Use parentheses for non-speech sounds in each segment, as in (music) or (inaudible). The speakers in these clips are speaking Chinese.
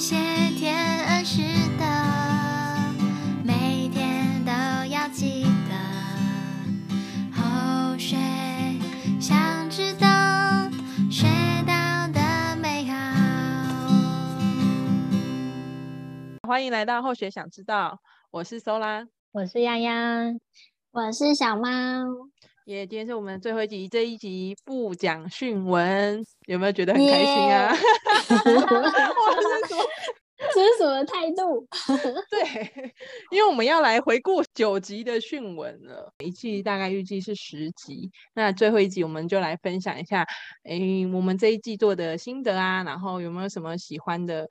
谢天恩师的，每天都要记得。后学想知道，学到的美好。欢迎来到后学想知道，我是 Sola，我是丫丫，我是小猫。耶！今天是我们最后一集，这一集不讲训文，有没有觉得很开心啊？(laughs) 这是什么态度？(laughs) 对，因为我们要来回顾九集的训文了，一季大概预计是十集，那最后一集我们就来分享一下，哎，我们这一季做的心得啊，然后有没有什么喜欢的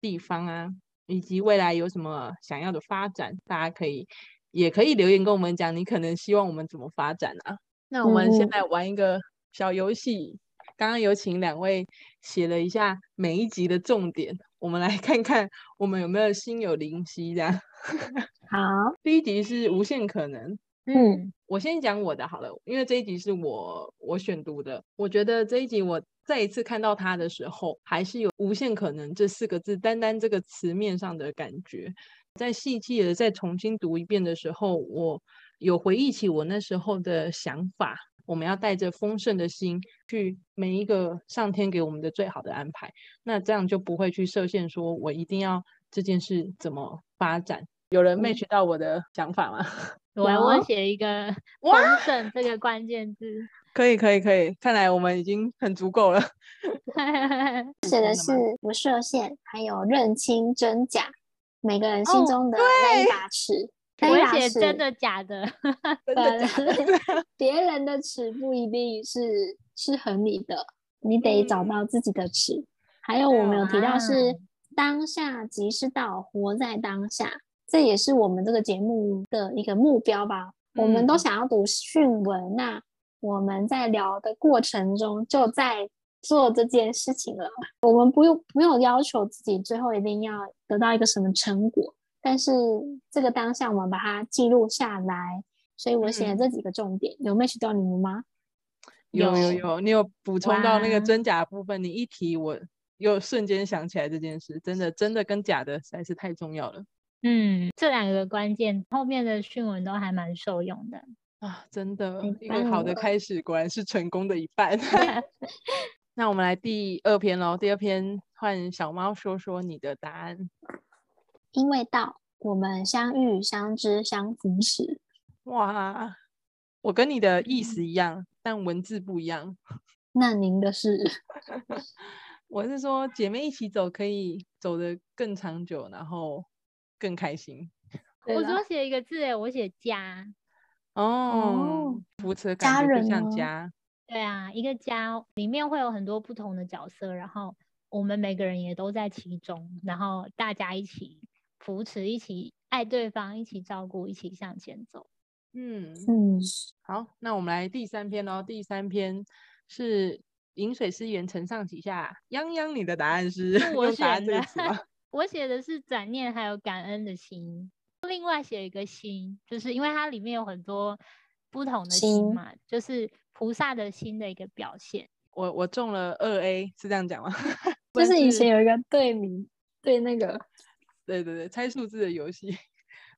地方啊，以及未来有什么想要的发展，大家可以。也可以留言跟我们讲，你可能希望我们怎么发展啊？那我们先来玩一个小游戏。刚刚有请两位写了一下每一集的重点，我们来看看我们有没有心有灵犀这样。(laughs) 好，第一集是无限可能。嗯，我先讲我的好了，因为这一集是我我选读的。我觉得这一集我再一次看到它的时候，还是有无限可能这四个字，单单这个词面上的感觉。在细细的再重新读一遍的时候，我有回忆起我那时候的想法。我们要带着丰盛的心去每一个上天给我们的最好的安排，那这样就不会去设限，说我一定要这件事怎么发展。有人 match 到我的想法吗？(laughs) 我我写一个丰盛这个关键字，(laughs) 可以可以可以，看来我们已经很足够了。(laughs) 写的是不设限，还有认清真假。每个人心中的那一把尺，(laughs) 我写真的假的，(laughs) 真的假的，(laughs) 别人的尺不一定是适合你的，你得找到自己的尺。嗯、还有我们有提到是当下即是道，活在当下，这也是我们这个节目的一个目标吧。嗯、我们都想要读训文，那我们在聊的过程中就在。做这件事情了，我们不用不用要求自己最后一定要得到一个什么成果，但是这个当下我们把它记录下来，所以我写了这几个重点，嗯、有 match 到你们吗？有有有，你有补充到那个真假部分，你一提我又瞬间想起来这件事，真的真的跟假的实在是太重要了。嗯，这两个关键后面的训文都还蛮受用的啊，真的，一个好的开始果然是成功的一半。(laughs) (laughs) (laughs) 那我们来第二篇喽。第二篇换小猫说说你的答案。因为到，我们相遇、相知、相扶持。哇，我跟你的意思一样，嗯、但文字不一样。(laughs) 那您的是？(laughs) 我是说，姐妹一起走，可以走得更长久，然后更开心。(laughs) 我多写一个字，我写家。哦，扶持的感觉就像家。对啊，一个家里面会有很多不同的角色，然后我们每个人也都在其中，然后大家一起扶持，一起爱对方，一起照顾，一起向前走。嗯嗯，好，那我们来第三篇哦。第三篇是饮水思源，承上启下。泱泱，你的答案是？我选的。(laughs) 我写的是转念，还有感恩的心。另外写一个心，就是因为它里面有很多不同的心嘛，心就是。菩萨的心的一个表现，我我中了二 A，是这样讲吗？(laughs) 就是以前有一个对名对那个，对对对，猜数字的游戏，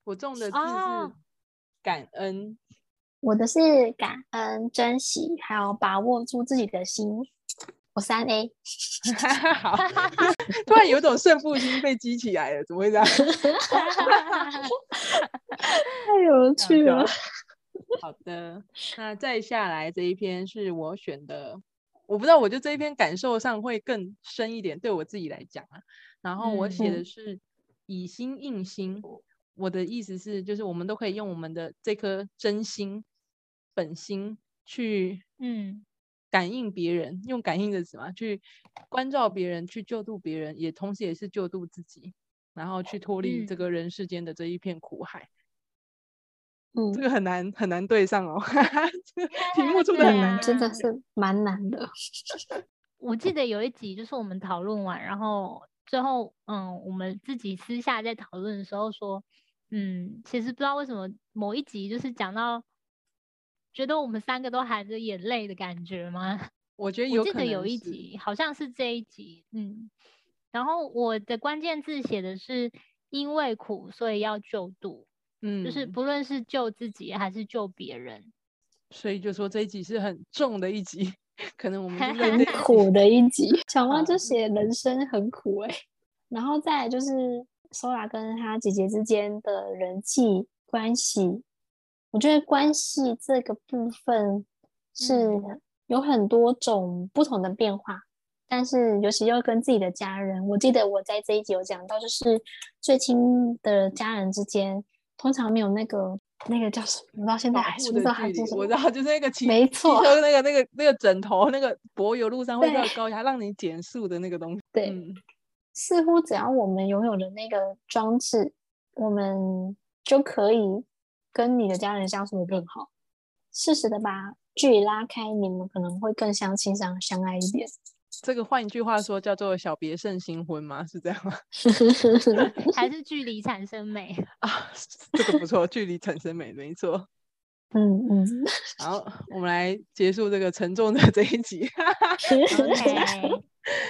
我中的字是感恩，哦、我的是感恩、珍惜，还有把握住自己的心，我三 A，(laughs) 好，(laughs) 突然有种胜负心被激起来了，怎么会这样？太有趣了。好的，那再下来这一篇是我选的，我不知道，我就这一篇感受上会更深一点，对我自己来讲啊。然后我写的是以心印心，嗯、我的意思是，就是我们都可以用我们的这颗真心、本心去，嗯，感应别人，用感应的什么，去关照别人，去救度别人，也同时也是救度自己，然后去脱离这个人世间的这一片苦海。嗯，这个很难很难对上哦，这个题目出的很难，啊、真的是蛮难的。(laughs) 我记得有一集就是我们讨论完，然后最后嗯，我们自己私下在讨论的时候说，嗯，其实不知道为什么某一集就是讲到，觉得我们三个都含着眼泪的感觉吗？(laughs) 我觉得有，我记得有一集好像是这一集，嗯，然后我的关键字写的是因为苦，所以要救度。嗯，就是不论是救自己还是救别人，所以就说这一集是很重的一集，可能我们很 (laughs) 苦的一集。(laughs) 小猫就写人生很苦哎、欸，然后再来就是 Sora 跟他姐姐之间的人际关系，我觉得关系这个部分是有很多种不同的变化。但是，尤其要跟自己的家人，我记得我在这一集有讲到，就是最亲的家人之间，通常没有那个那个叫什么，我到现在还不知道还是什么。我知道，就是那个骑没错，那个那个那个枕头，那个柏油路上会比较高压，让你减速的那个东西。对、嗯，似乎只要我们拥有了那个装置，我们就可以跟你的家人相处的更好。适时的把距离拉开，你们可能会更相亲相相爱一点。这个换一句话说叫做“小别胜新婚”吗？是这样吗？(laughs) 还是距离产生美 (laughs) 啊？这个不错，距离产生美，没错。嗯嗯。好，我们来结束这个沉重的这一集。(laughs) Okay.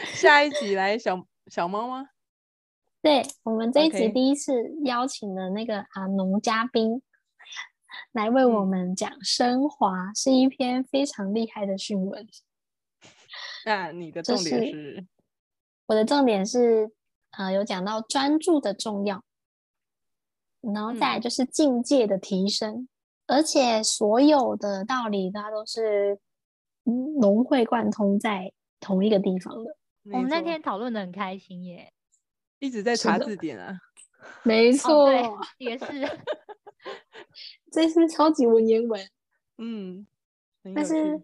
下一集来小小猫吗？对，我们这一集第一次邀请了那个啊农嘉宾来为我们讲升华，是一篇非常厉害的讯文。(laughs) 那你的重点是？是我的重点是，呃，有讲到专注的重要，然后再来就是境界的提升，嗯、而且所有的道理它都是融会贯通在同一个地方的。我们那天讨论的很开心耶，(laughs) 一直在查字典啊。(laughs) 没错、哦，也是，这是超级文言文。嗯，但是。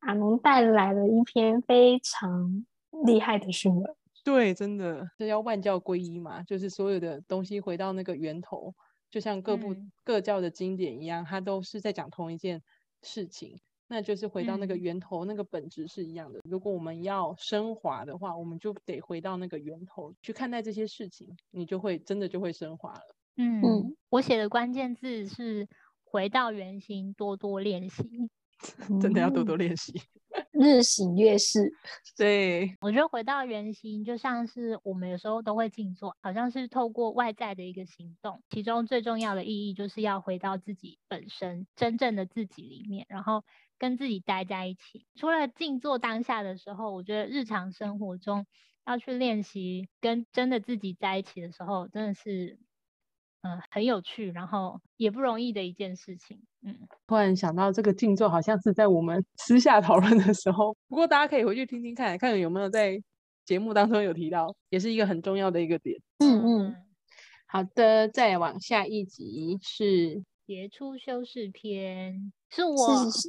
阿农带来了一篇非常厉害的训文，对，真的，这叫万教归一嘛，就是所有的东西回到那个源头，就像各部、嗯、各教的经典一样，它都是在讲同一件事情，那就是回到那个源头，嗯、那个本质是一样的。如果我们要升华的话，我们就得回到那个源头去看待这些事情，你就会真的就会升华了。嗯，嗯，我写的关键字是回到原型，多多练习。(laughs) 真的要多多练习，(laughs) 日行月事。对，我觉得回到原型，就像是我们有时候都会静坐，好像是透过外在的一个行动，其中最重要的意义就是要回到自己本身真正的自己里面，然后跟自己待在一起。除了静坐当下的时候，我觉得日常生活中要去练习跟真的自己在一起的时候，真的是。嗯，很有趣，然后也不容易的一件事情。嗯，突然想到这个静坐好像是在我们 (laughs) 私下讨论的时候，不过大家可以回去听听看，看有没有在节目当中有提到，也是一个很重要的一个点。嗯嗯，好的，再往下一集是杰出修饰篇，是我，是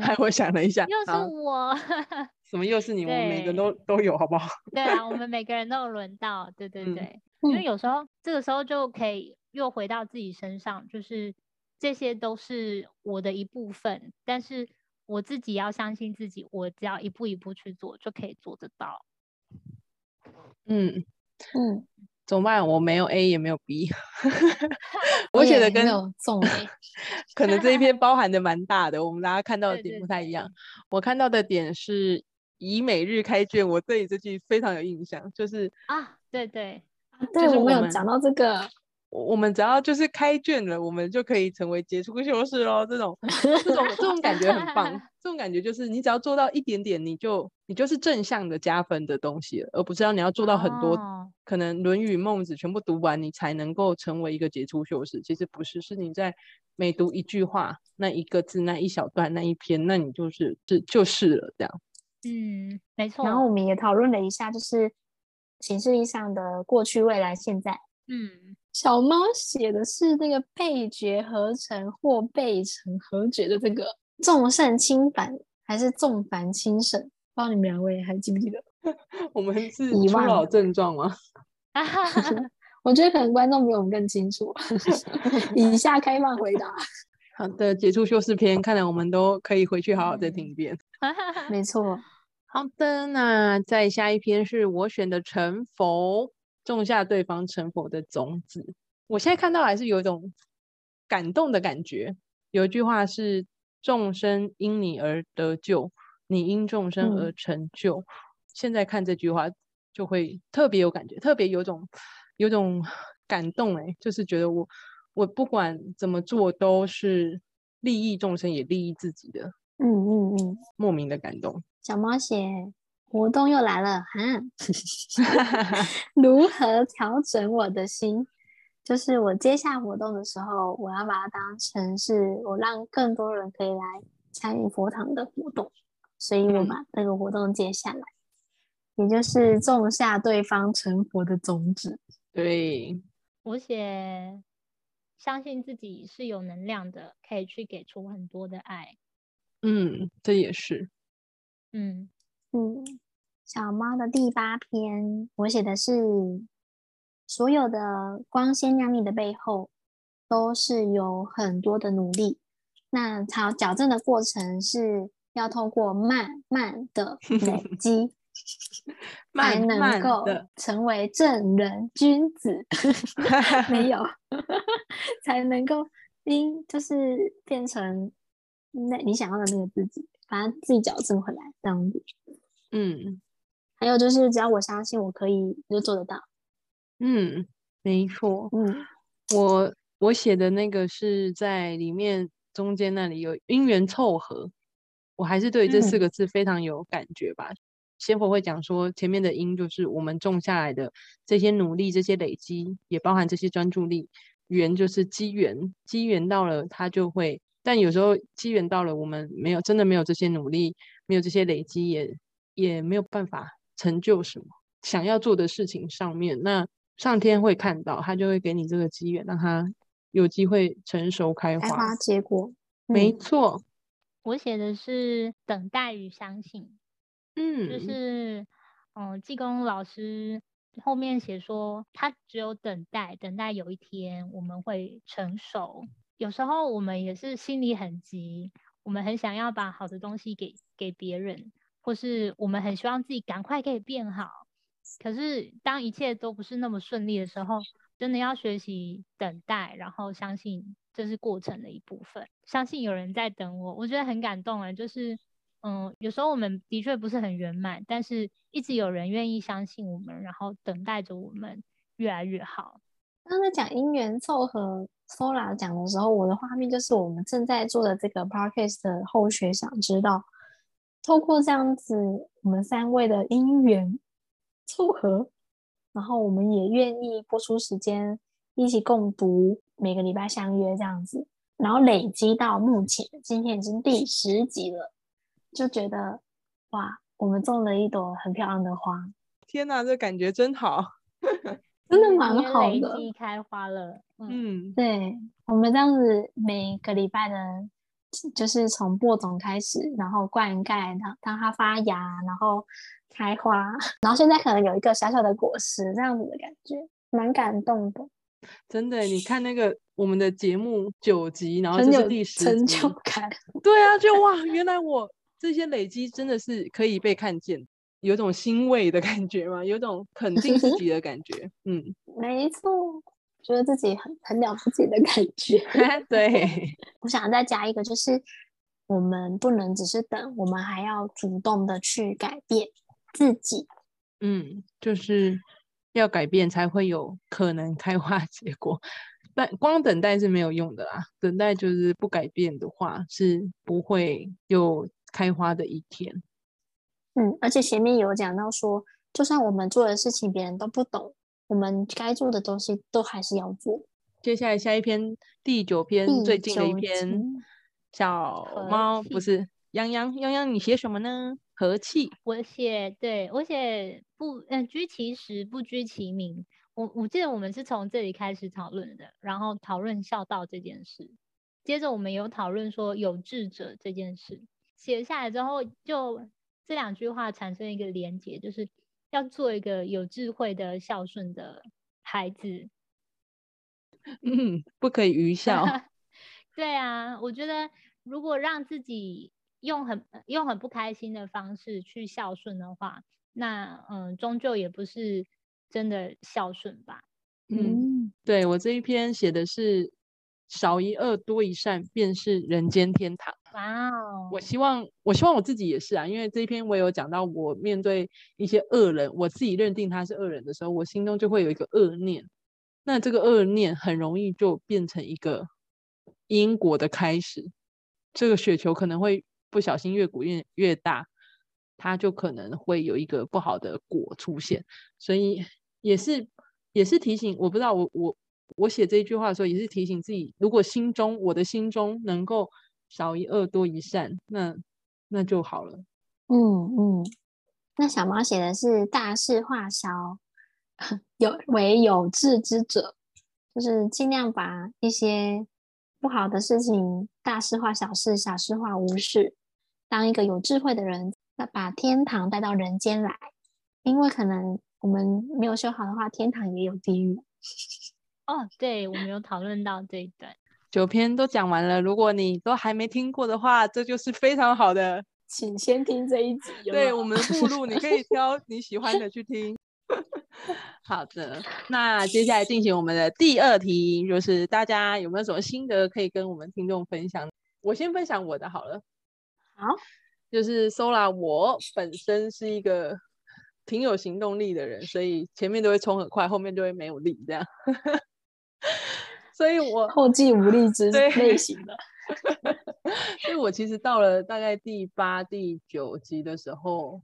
还我想了一下，又是我，(laughs) 什么又是你？我们每个人都都有，好不好？对啊，我们每个人都有轮到，对对对。嗯因为有时候这个时候就可以又回到自己身上，就是这些都是我的一部分，但是我自己要相信自己，我只要一步一步去做，就可以做得到。嗯嗯，怎么办？我没有 A 也没有 B，(laughs) 我写的跟重 A，(laughs) 可能这一篇包含的蛮大的，我们大家看到的点不太一样。对对对，我看到的点是以每日开卷，我对这句非常有印象，就是啊，对对。对，我们有讲到这个，我们只要就是开卷了，我们就可以成为杰出修士喽。这种这种这种感觉很棒，(laughs) 这种感觉就是你只要做到一点点，你就你就是正向的加分的东西了，而不是要你要做到很多，哦、可能《论语》《孟子》全部读完，你才能够成为一个杰出修士。其实不是，是你在每读一句话，那一个字，那一小段，那一篇，那你就是是就是了这样。嗯，没错。然后我们也讨论了一下，就是。形式意义上的过去、未来、现在。嗯，小猫写的是那个被觉合成或被成合觉的这个重圣轻繁还是众繁轻省？不知道你们两位还记不记得？(laughs) 我们是初老症状吗？(laughs) 我觉得可能观众比我们更清楚。(laughs) 以下开放回答。好的，解出修饰篇，看来我们都可以回去好好再听一遍。没错。好的，那再下一篇是我选的成佛，种下对方成佛的种子。我现在看到还是有一种感动的感觉。有一句话是：众生因你而得救，你因众生而成就。嗯、现在看这句话，就会特别有感觉，特别有种有种感动哎，就是觉得我我不管怎么做都是利益众生也利益自己的，嗯嗯嗯，莫名的感动。小猫写活动又来了哈，(laughs) 如何调整我的心？就是我接下活动的时候，我要把它当成是我让更多人可以来参与佛堂的活动，所以我把这个活动接下来，嗯、也就是种下对方成佛的种子。对，我写相信自己是有能量的，可以去给出很多的爱。嗯，这也是。嗯嗯，小猫的第八篇，我写的是所有的光鲜亮丽的背后，都是有很多的努力。那好，矫正的过程是要透过慢慢的 (laughs) 累积，(laughs) 才能够成为正人君子。(laughs) 没有，才能够因就是变成那你想要的那个自己。把它自己矫正回来，这样子。嗯，还有就是，只要我相信我可以，就做得到。嗯，没错。嗯，我我写的那个是在里面中间那里有因缘凑合，我还是对这四个字非常有感觉吧。先佛、嗯、会讲说，前面的因就是我们种下来的这些努力、这些累积，也包含这些专注力。缘就是机缘，机缘到了，它就会。但有时候机缘到了，我们没有真的没有这些努力，没有这些累积，也也没有办法成就什么想要做的事情上面。那上天会看到，他就会给你这个机缘，让他有机会成熟开花。开花结果，没错。我写的是等待与相信，嗯，就是嗯，济公老师后面写说，他只有等待，等待有一天我们会成熟。有时候我们也是心里很急，我们很想要把好的东西给给别人，或是我们很希望自己赶快可以变好。可是当一切都不是那么顺利的时候，真的要学习等待，然后相信这是过程的一部分，相信有人在等我。我觉得很感动啊，就是嗯，有时候我们的确不是很圆满，但是一直有人愿意相信我们，然后等待着我们越来越好。刚才讲因缘凑合。Sola 讲的时候，我的画面就是我们正在做的这个 Podcast 的后学，想知道透过这样子，我们三位的因缘凑合，然后我们也愿意播出时间一起共读，每个礼拜相约这样子，然后累积到目前，今天已经第十集了，就觉得哇，我们种了一朵很漂亮的花。天哪，这感觉真好。(laughs) 真的蛮好的，累积开花了。嗯，对，我们这样子每个礼拜呢，就是从播种开始，然后灌溉，然后当它发芽，然后开花，(laughs) 然后现在可能有一个小小的果实，这样子的感觉，蛮感动的。真的，你看那个我们的节目九集，然后这是第十集，成就感。对啊，就哇，原来我这些累积真的是可以被看见。有种欣慰的感觉吗？有种肯定自己的感觉。嗯，(laughs) 没错，觉得自己很很了不起的感觉。(laughs) 对，(laughs) 我想再加一个，就是我们不能只是等，我们还要主动的去改变自己。嗯，就是要改变才会有可能开花结果。但光等待是没有用的啦，等待就是不改变的话，是不会有开花的一天。嗯，而且前面有讲到说，就算我们做的事情别人都不懂，我们该做的东西都还是要做。接下来下一篇第九篇最近的一篇，小猫不是泱泱泱泱，你写什么呢？和气，我写对我写不嗯、呃、居其实不居其名。我我记得我们是从这里开始讨论的，然后讨论孝道这件事，接着我们有讨论说有志者这件事，写下来之后就。这两句话产生一个连结，就是要做一个有智慧的孝顺的孩子。(laughs) 嗯，不可以愚 (laughs) 孝。对啊，我觉得如果让自己用很用很不开心的方式去孝顺的话，那嗯，终究也不是真的孝顺吧。嗯，嗯对，我这一篇写的是少一恶多一善，便是人间天堂。哇哦！我希望，我希望我自己也是啊，因为这一篇我有讲到，我面对一些恶人，我自己认定他是恶人的时候，我心中就会有一个恶念，那这个恶念很容易就变成一个因果的开始，这个雪球可能会不小心越滚越越大，它就可能会有一个不好的果出现，所以也是也是提醒，我不知道我我我写这一句话的时候，也是提醒自己，如果心中我的心中能够。少一恶多一善，那那就好了。嗯嗯，那小猫写的是大事化小，(laughs) 有为有志之者，就是尽量把一些不好的事情大事化小事，小事化无事，当一个有智慧的人，那把天堂带到人间来。因为可能我们没有修好的话，天堂也有地狱。(laughs) 哦，对，我们有讨论到这一段。九篇都讲完了，如果你都还没听过的话，这就是非常好的，(laughs) 请先听这一集。对，我们的目录，你可以挑 (laughs) 你喜欢的去听。好的，那接下来进行我们的第二题，就是大家有没有什么心得可以跟我们听众分享？我先分享我的好了。好，就是 Sola，我本身是一个挺有行动力的人，所以前面都会冲很快，后面就会没有力这样。所以我后继无力之类型的，(laughs) 所以我其实到了大概第八、第九集的时候，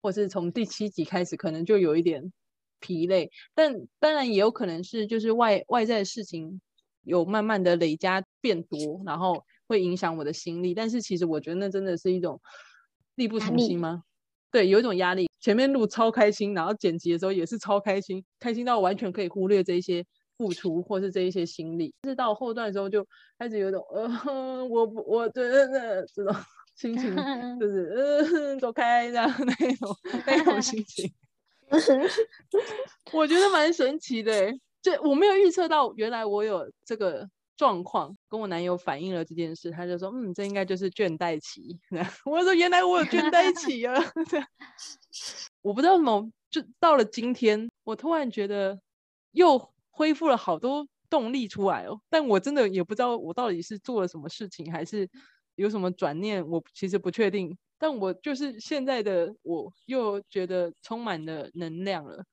或是从第七集开始，可能就有一点疲累。但当然也有可能是就是外外在的事情有慢慢的累加变多，然后会影响我的心力。但是其实我觉得那真的是一种力不从心吗？对，有一种压力。前面录超开心，然后剪辑的时候也是超开心，开心到完全可以忽略这些。付出或是这一些心力，是到后段的时候就开始有种呃，我我觉得这种 (laughs) 心情 (laughs) 就是呃，走开这样那种那种心 (laughs) 情，我觉得蛮神奇的。就我没有预测到，原来我有这个状况，跟我男友反映了这件事，他就说嗯，这应该就是倦怠期。我说原来我有倦怠期啊，我不知道怎么就到了今天，我突然觉得又。恢复了好多动力出来哦，但我真的也不知道我到底是做了什么事情，还是有什么转念，我其实不确定。但我就是现在的我又觉得充满了能量了，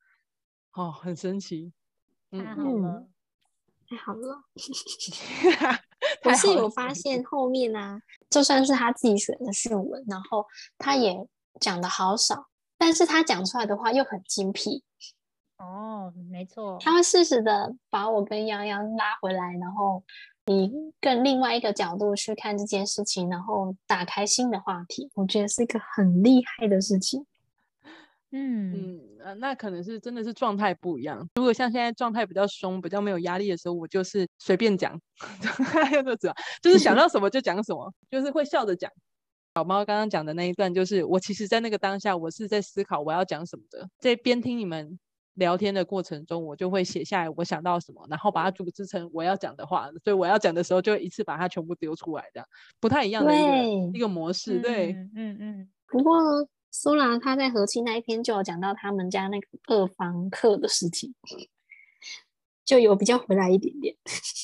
哦，很神奇。嗯，太好了，(laughs) 太好了。我是有 (laughs) 发现后面呢、啊，就算是他自己选的讯文，然后他也讲的好少，但是他讲出来的话又很精辟。哦，没错，他会适时的把我跟洋洋拉回来，然后以更另外一个角度去看这件事情，然后打开新的话题，我觉得是一个很厉害的事情。嗯嗯、呃，那可能是真的是状态不一样。如果像现在状态比较松、比较没有压力的时候，我就是随便讲，(laughs) 就是想到什么就讲什么，就是会笑着讲。小猫刚刚讲的那一段，就是我其实在那个当下，我是在思考我要讲什么的，在边听你们。聊天的过程中，我就会写下来我想到什么，然后把它组织成我要讲的话。所以我要讲的时候，就一次把它全部丢出来，这样不太一样的一个一个模式。对，嗯嗯。嗯，不过苏拉他在和气那一篇就有讲到他们家那个二房客的事情，就有比较回来一点点。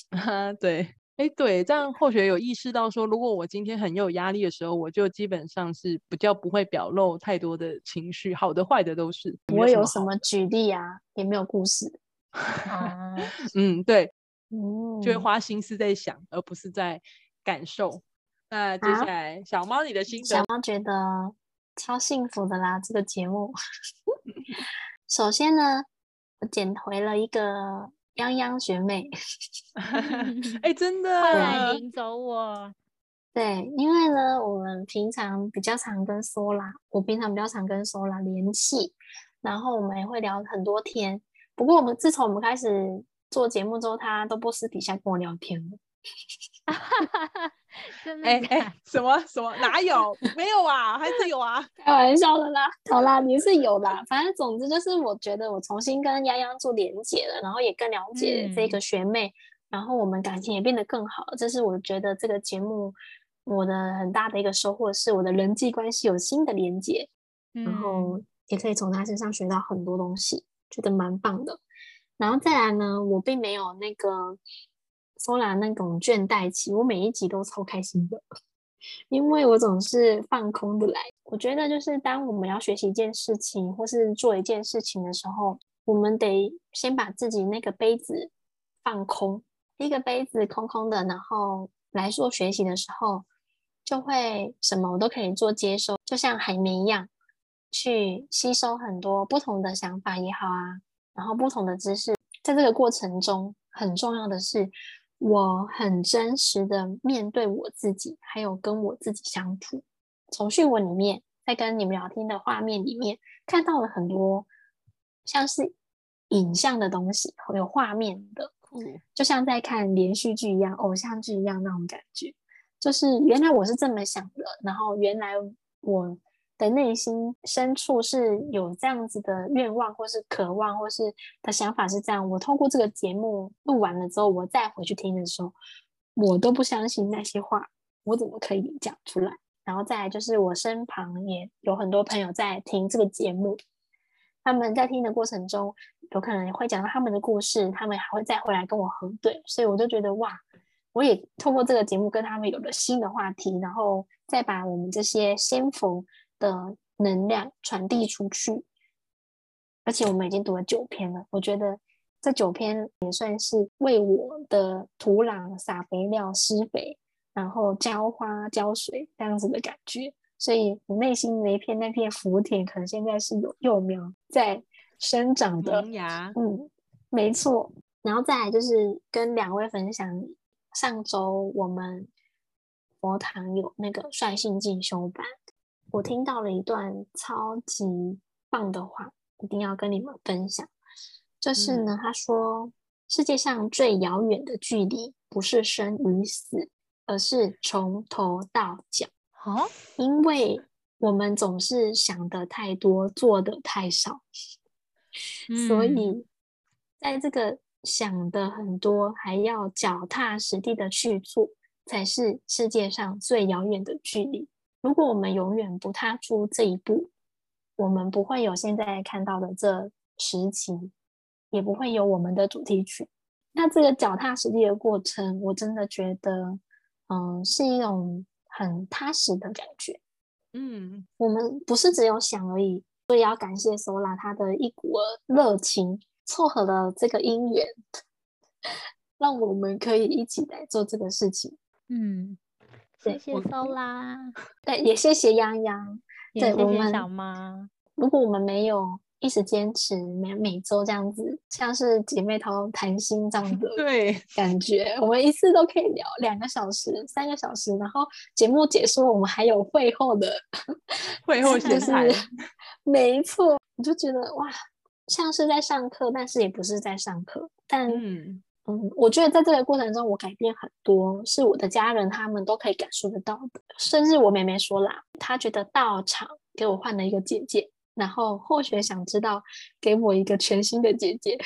啊，(laughs) 对。哎，对，这样或许有意识到说，如果我今天很有压力的时候，我就基本上是比较不会表露太多的情绪，好的坏的都是。我有什么举例啊？也没有故事。(laughs) 嗯，对，嗯，就会花心思在想，而不是在感受。那接下来，啊、小猫你的心得？小猫觉得超幸福的啦，这个节目。(laughs) 首先呢，我捡回了一个。泱泱学妹 (laughs) (laughs) 哎、欸，真的，快来领走我。对，因为呢，我们平常比较常跟 Sola，我平常比较常跟 Sola 联系，然后我们也会聊很多天。不过，我们自从我们开始做节目之后，他都不私底下跟我聊天了。(laughs) 哎哎、欸，什么什么？哪有？没有啊，还是有啊？(laughs) 开玩笑的啦，好啦，你是有啦。反正总之就是，我觉得我重新跟泱泱做连接了，然后也更了解这个学妹，嗯、然后我们感情也变得更好。这是我觉得这个节目我的很大的一个收获，是我的人际关系有新的连接，嗯、然后也可以从他身上学到很多东西，觉得蛮棒的。然后再来呢，我并没有那个。Sola 那种倦怠期，我每一集都超开心的。因为我总是放空的来。我觉得就是当我们要学习一件事情或是做一件事情的时候，我们得先把自己那个杯子放空，一个杯子空空的，然后来做学习的时候，就会什么我都可以做接收，就像海绵一样，去吸收很多不同的想法也好啊，然后不同的知识。在这个过程中，很重要的是，我很真实的面对我自己，还有跟我自己相处。从讯文里面，在跟你们聊天的画面里面，看到了很多像是影像的东西，有画面的，嗯就像在看连续剧一样、偶像剧一样那种感觉。就是原来我是这么想的，然后原来我的内心深处是有这样子的愿望，或是渴望，或是的想法是这样。我透过这个节目录完了之后，我再回去听的时候，我都不相信那些话，我怎么可以讲出来？然后再来就是我身旁也有很多朋友在听这个节目，他们在听的过程中，有可能会讲到他们的故事，他们还会再回来跟我核对，所以我就觉得哇，我也透过这个节目跟他们有了新的话题，然后再把我们这些先锋的能量传递出去。而且我们已经读了九篇了，我觉得这九篇也算是为我的土壤撒肥料、施肥。然后浇花浇水这样子的感觉，所以我内心那片那片福田，可能现在是有幼苗在生长的。萌芽，嗯，没错。然后再来就是跟两位分享，上周我们佛堂有那个率性进修班，我听到了一段超级棒的话，一定要跟你们分享。就是呢，嗯、他说世界上最遥远的距离，不是生与死。而是从头到脚，好，因为我们总是想的太多，做的太少，嗯、所以在这个想的很多，还要脚踏实地的去做，才是世界上最遥远的距离。如果我们永远不踏出这一步，我们不会有现在看到的这十集，也不会有我们的主题曲。那这个脚踏实地的过程，我真的觉得。嗯，是一种很踏实的感觉。嗯，我们不是只有想而已，所以要感谢 Sola 他的一股热情，凑合了这个姻缘，(laughs) 让我们可以一起来做这个事情。嗯，谢谢 Sola，(laughs) 对，也谢谢泱泱，对我们小猫。妈。如果我们没有。一直坚持每每周这样子，像是姐妹淘谈心这样子 (laughs) 对感觉。我们一次都可以聊两个小时、三个小时，然后节目结束，我们还有会后的 (laughs) 会后闲谈。没错，我就觉得哇，像是在上课，但是也不是在上课。但嗯，嗯，我觉得在这个过程中，我改变很多，是我的家人他们都可以感受得到的。甚至我妹妹说啦，她觉得道场给我换了一个姐姐。然后或许想知道，给我一个全新的姐姐，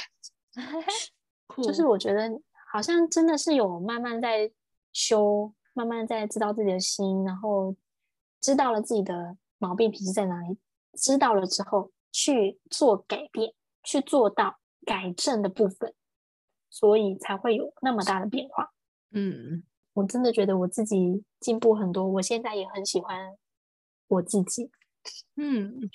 (laughs) 就是我觉得好像真的是有慢慢在修，慢慢在知道自己的心，然后知道了自己的毛病脾气在哪里，知道了之后去做改变，去做到改正的部分，所以才会有那么大的变化。嗯，我真的觉得我自己进步很多，我现在也很喜欢我自己。嗯。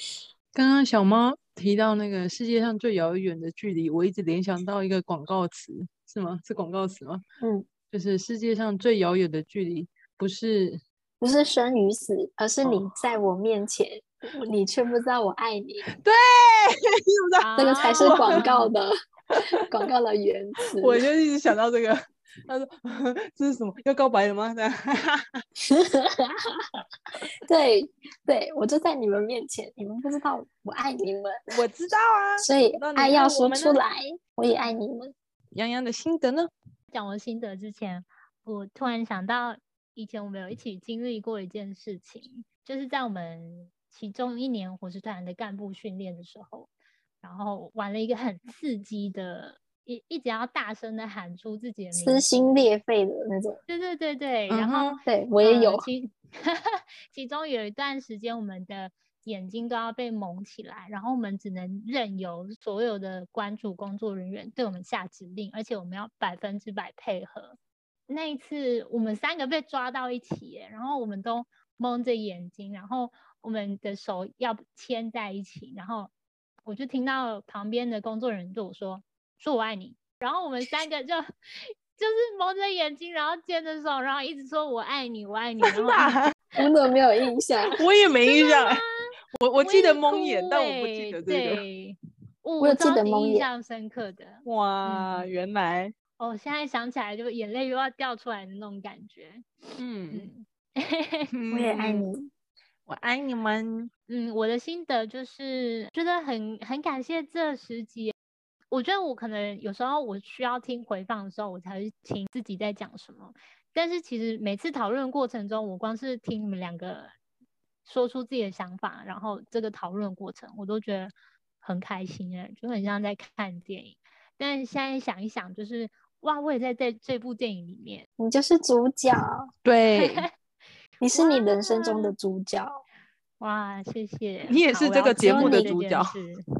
刚刚小猫提到那个世界上最遥远的距离，我一直联想到一个广告词，是吗？是广告词吗？嗯，就是世界上最遥远的距离，不是不是生与死，而是你在我面前，哦、你却不知道我爱你。对，(laughs) 这个才是广告的 (laughs) (laughs) 广告的原词。我就一直想到这个。他说：“ (laughs) 这是什么？要告白了吗？” (laughs) 对对，我就在你们面前，你们不知道我爱你们，我知道啊。所以爱要说出来，我也爱你们。洋洋的心得呢？讲完心得之前，我突然想到，以前我们有一起经历过一件事情，就是在我们其中一年伙食团的干部训练的时候，然后玩了一个很刺激的。一一直要大声的喊出自己的名字，撕心裂肺的那种。对对对对，然后、嗯、对我也有。呃、其 (laughs) 其中有一段时间，我们的眼睛都要被蒙起来，然后我们只能任由所有的关注工作人员对我们下指令，而且我们要百分之百配合。那一次我们三个被抓到一起，然后我们都蒙着眼睛，然后我们的手要牵在一起，然后我就听到旁边的工作人员对我说：“说我爱你。”然后我们三个就 (laughs) 就是蒙着眼睛，然后牵着手，然后一直说我爱你，我爱你。然后我 (laughs) 怎么没有印象？(laughs) 我也没印象。我我记得蒙眼，但我不记得这个。对，我有记得蒙眼，印象深刻的。哇，嗯、原来哦，现在想起来就眼泪又要掉出来的那种感觉。嗯，我也爱你，我爱你们。嗯，我的心得就是觉得很很感谢这十集。我觉得我可能有时候我需要听回放的时候，我才会听自己在讲什么。但是其实每次讨论过程中，我光是听你们两个。说出自己的想法，然后这个讨论过程我都觉得很开心哎，就很像在看电影。但现在想一想，就是哇，我也在在这部电影里面，你就是主角，对，(laughs) 你是你人生中的主角。哇，谢谢！你也是这个节目的主角，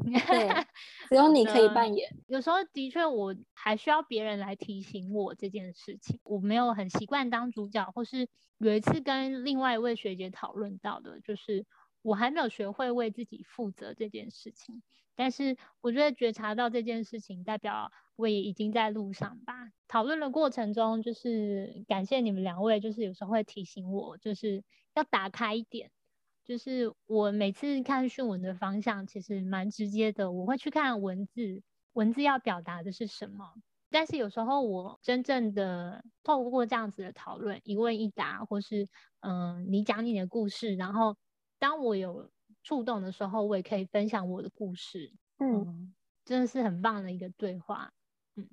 对，(laughs) 只有你可以扮演。有时候的确，我还需要别人来提醒我这件事情。我没有很习惯当主角，或是有一次跟另外一位学姐讨论到的，就是我还没有学会为自己负责这件事情。但是我觉得觉察到这件事情，代表我也已经在路上吧。讨论的过程中，就是感谢你们两位，就是有时候会提醒我，就是要打开一点。就是我每次看讯文的方向其实蛮直接的，我会去看文字，文字要表达的是什么。但是有时候我真正的透过这样子的讨论，一问一答，或是嗯、呃，你讲你的故事，然后当我有触动的时候，我也可以分享我的故事。嗯，嗯，真的是很棒的一个对话。嗯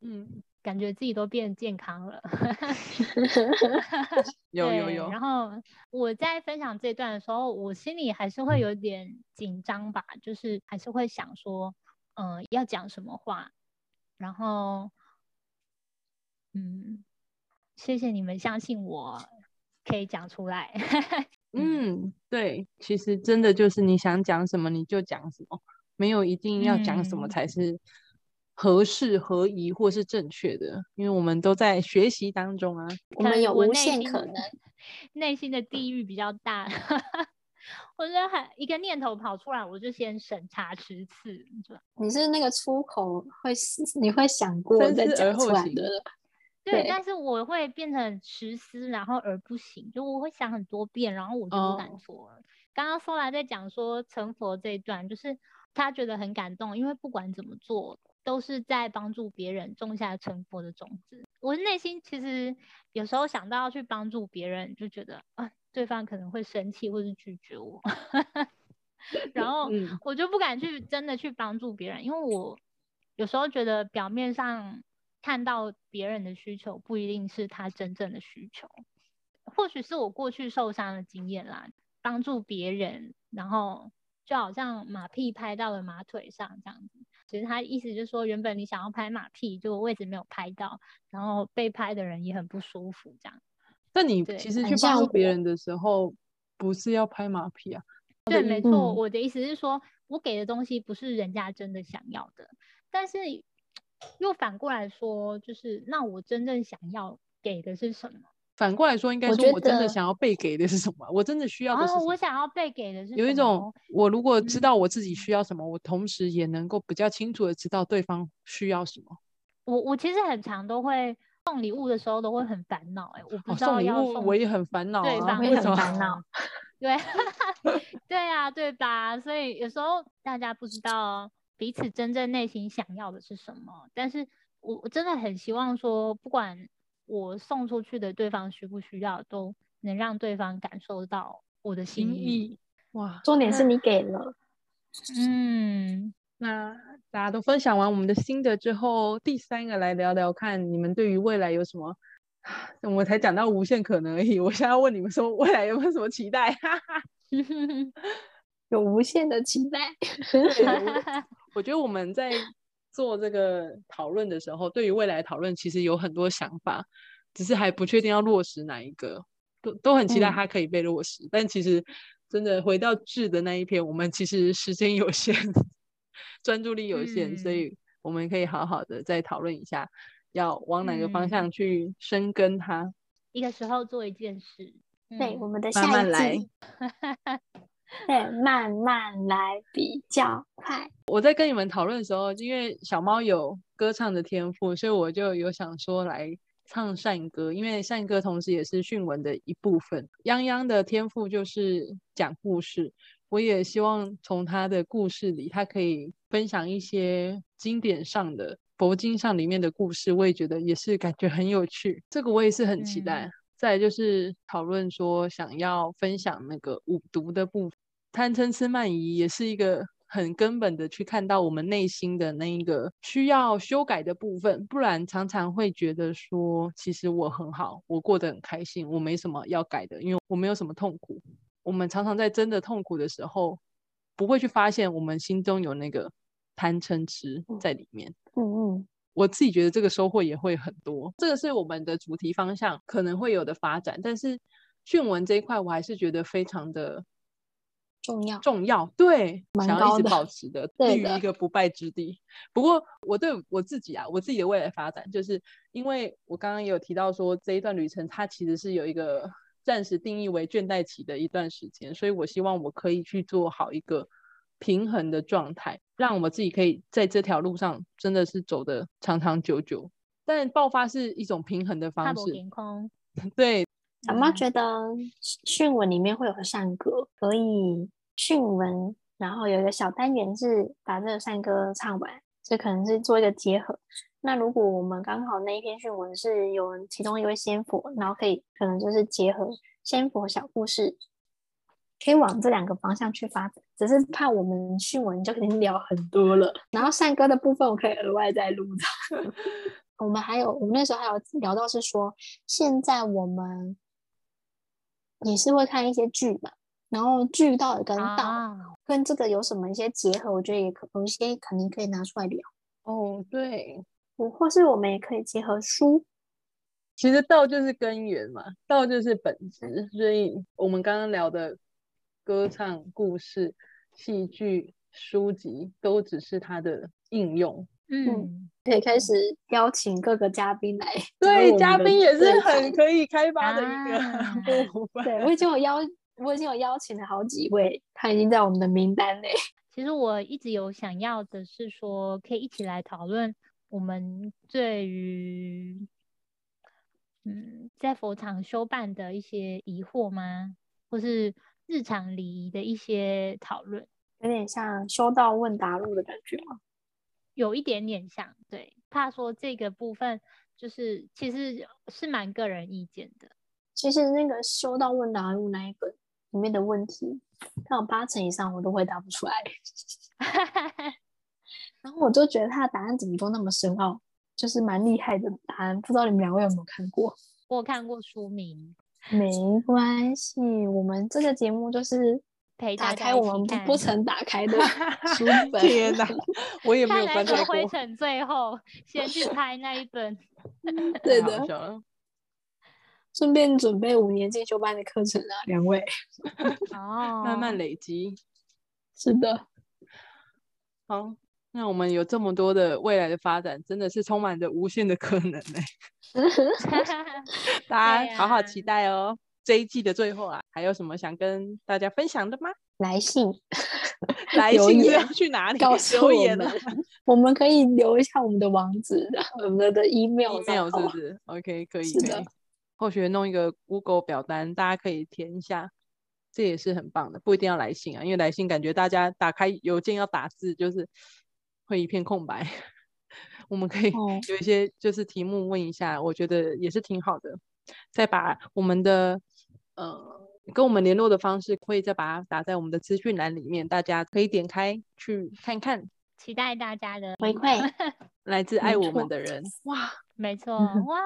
嗯。感觉自己都变健康了，有 (laughs) 有有。然后我在分享这段的时候，我心里还是会有点紧张吧，就是还是会想说，嗯、呃，要讲什么话。然后，嗯，谢谢你们相信我可以讲出来。(laughs) 嗯，对，其实真的就是你想讲什么你就讲什么，没有一定要讲什么才是、嗯。合适、合宜或是正确的，因为我们都在学习当中啊。我们有无限可能，内心的地域比较大。(laughs) 我觉得很一个念头跑出来，我就先审查十次。你是那个出口会，你会想过再讲出来的。对，对，但是我会变成实思，然后而不行，就我会想很多遍，然后我就不敢说了。刚刚说来在讲说成佛这一段，就是他觉得很感动，因为不管怎么做。都是在帮助别人种下成佛的种子。我的内心其实有时候想到要去帮助别人，就觉得啊，对方可能会生气或是拒绝我，(laughs) 然后我就不敢去真的去帮助别人，因为我有时候觉得表面上看到别人的需求，不一定是他真正的需求。或许是我过去受伤的经验啦，帮助别人，然后就好像马屁拍到了马腿上这样子。其实他意思就是说，原本你想要拍马屁，就位置没有拍到，然后被拍的人也很不舒服，这样。但你其实去帮助别人的时候，不是要拍马屁啊？对，没错。嗯。我的意思是说，我给的东西不是人家真的想要的，但是又反过来说，就是那我真正想要给的是什么？反过来说，应该说我真的想要被给的是什么？我，我真的需要的是什么？哦，我想要被给的是？有一种，我如果知道我自己需要什么，嗯，我同时也能够比较清楚的知道对方需要什么。我我其实很常都会送礼物的时候都会很烦恼，哎，我不知道要送，送礼物，我也很烦恼，对方也很烦恼，(laughs) 对，对啊，对吧？所以有时候大家不知道彼此真正内心想要的是什么，但是我我真的很希望说，不管。我送出去的，对方需不需要，都能让对方感受到我的心意。哇，重点是你给了。嗯，那大家都分享完我们的心得之后，第三个来聊聊看，你们对于未来有什么？我才讲到无限可能而已，我想要问你们说，未来有没有什么期待？(laughs) (laughs) 有无限的期待。我觉得我们在。做这个讨论的时候，对于未来讨论其实有很多想法，只是还不确定要落实哪一个，都都很期待它可以被落实。嗯、但其实真的回到质的那一篇，我们其实时间有限，(laughs) 专注力有限，嗯、所以我们可以好好的再讨论一下。要往哪个方向去深耕它。嗯、一个时候做一件事，对，我们的下一季。(laughs) (laughs) 对，慢慢来比较快。我在跟你们讨论的时候，因为小猫有歌唱的天赋，所以我就有想说来唱善歌，因为善歌同时也是训文的一部分。泱泱的天赋就是讲故事，我也希望从他的故事里，他可以分享一些经典上的佛经上里面的故事，我也觉得也是感觉很有趣。这个我也是很期待。嗯、再就是讨论说想要分享那个五毒的部分。贪嗔痴慢疑也是一个很根本的去看到我们内心的那一个需要修改的部分，不然常常会觉得说，其实我很好，我过得很开心，我没什么要改的，因为我没有什么痛苦。我们常常在真的痛苦的时候，不会去发现我们心中有那个贪嗔痴在里面。嗯嗯，我自己觉得这个收获也会很多。这个是我们的主题方向可能会有的发展，但是训文这一块，我还是觉得非常的。重要，重要，对，想要一直保持的，立于一个不败之地。不过，我对我自己啊，我自己的未来发展，就是因为我刚刚也有提到说，这一段旅程它其实是有一个暂时定义为倦怠期的一段时间，所以我希望我可以去做好一个平衡的状态，让我自己可以在这条路上真的是走得长长久久。但爆发是一种平衡的方式，(laughs) 对。小猫觉得训文里面会有个善歌，可以训文，然后有一个小单元是把这个善歌唱完，这可能是做一个结合。那如果我们刚好那一篇训文是有其中一位仙佛，然后可以可能就是结合仙佛小故事，可以往这两个方向去发展。只是怕我们讯文就肯定聊很多了，然后善歌的部分我可以额外再录的。(laughs) 我们还有，我们那时候还有聊到是说，现在我们。也是会看一些剧嘛，然后剧到底跟道、啊、跟这个有什么一些结合，我觉得也可有一些肯定可以拿出来聊。哦，对，我或是我们也可以结合书。其实道就是根源嘛，道就是本质，所以我们刚刚聊的歌唱、故事、戏剧、书籍，都只是它的应用。嗯，可以开始邀请各个嘉宾来。(laughs) 对，嘉宾也是很可以开发的一个 (laughs) 部分。啊、对，我已经有邀，我已经有邀请了好几位，他已经在我们的名单内。(laughs) 其实我一直有想要的是说，可以一起来讨论我们对于嗯，在佛场修办的一些疑惑吗？或是日常礼仪的一些讨论，有点像修道问答录的感觉吗？有一点点像，对，怕说这个部分就是其实是蛮个人意见的。其实那个修道问答录那一本里面的问题，他有八成以上我都回答不出来。(laughs) 然后我就觉得他的答案怎么都那么深奥，就是蛮厉害的答案。不知道你们两位有没有看过？我有看过书名，没关系，我们这个节目就是。打开我们不不曾打开的书 (laughs) 本，天哪！(laughs) 我也没有翻开过。灰尘最后先去拍那一本，(laughs) 对的。顺便准备五年进修班的课程啊，两位。哦，慢慢累积。是的。好，那我们有这么多的未来的发展，真的是充满着无限的可能呢。(laughs) 大家好好期待哦。这一季的最后啊，还有什么想跟大家分享的吗？(laughs) 来信，来信是要去哪里？告 (laughs) 诉我们，我们可以留一下我们的网址，我们的 email，email 是不是？OK，可以，可以。或许弄一个 Google 表单，大家可以填一下，这也是很棒的。不一定要来信啊，因为来信感觉大家打开邮件要打字，就是会一片空白。(laughs) 我们可以有一些就是题目问一下，我觉得也是挺好的。再把我们的呃跟我们联络的方式，可以再把它打在我们的资讯栏里面，大家可以点开去看看。期待大家的回馈，(laughs) 来自爱我们的人。哇，没错，哇，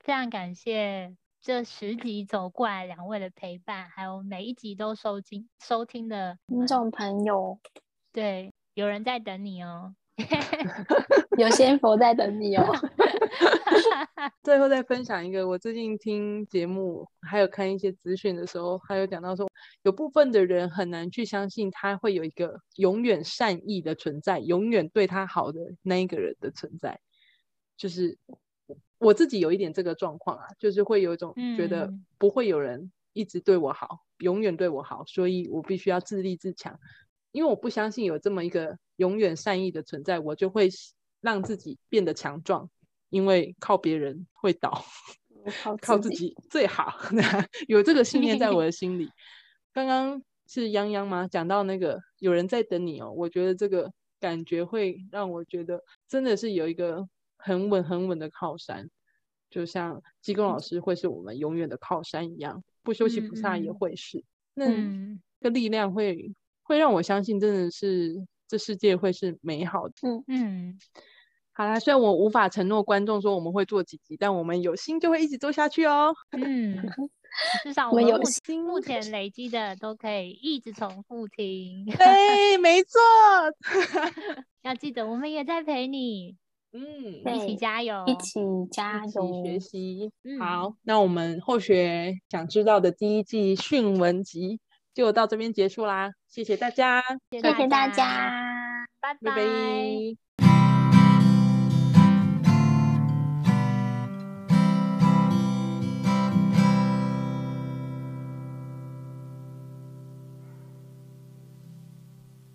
非常感谢这十集走过来两位的陪伴，还有每一集都收听收听的听众朋友。对，有人在等你哦。(laughs) 有仙佛在等你哦。(laughs) 最后再分享一个，我最近听节目还有看一些资讯的时候，还有讲到说，有部分的人很难去相信他会有一个永远善意的存在，永远对他好的那一个人的存在。就是我自己有一点这个状况啊，就是会有一种觉得不会有人一直对我好，嗯、永远对我好，所以我必须要自立自强。因为我不相信有这么一个永远善意的存在，我就会让自己变得强壮，因为靠别人会倒，靠靠自己最好。(laughs) 有这个信念在我的心里。(laughs) 刚刚是泱泱吗？讲到那个有人在等你哦，我觉得这个感觉会让我觉得真的是有一个很稳很稳的靠山，就像济公老师会是我们永远的靠山一样，不休息菩萨也会是。嗯、那个力量会。会让我相信，真的是这世界会是美好的。嗯嗯，好啦，虽然我无法承诺观众说我们会做几集，但我们有心就会一直做下去哦。嗯，(laughs) 至少我们有心，目前累积的都可以一直重复听。对，没错。(laughs) 要记得，我们也在陪你。嗯，一起加油，一起加油，学习。嗯、好，那我们后学想知道的第一季训文集就到这边结束啦。谢谢大家，谢谢大家，拜拜。拜拜。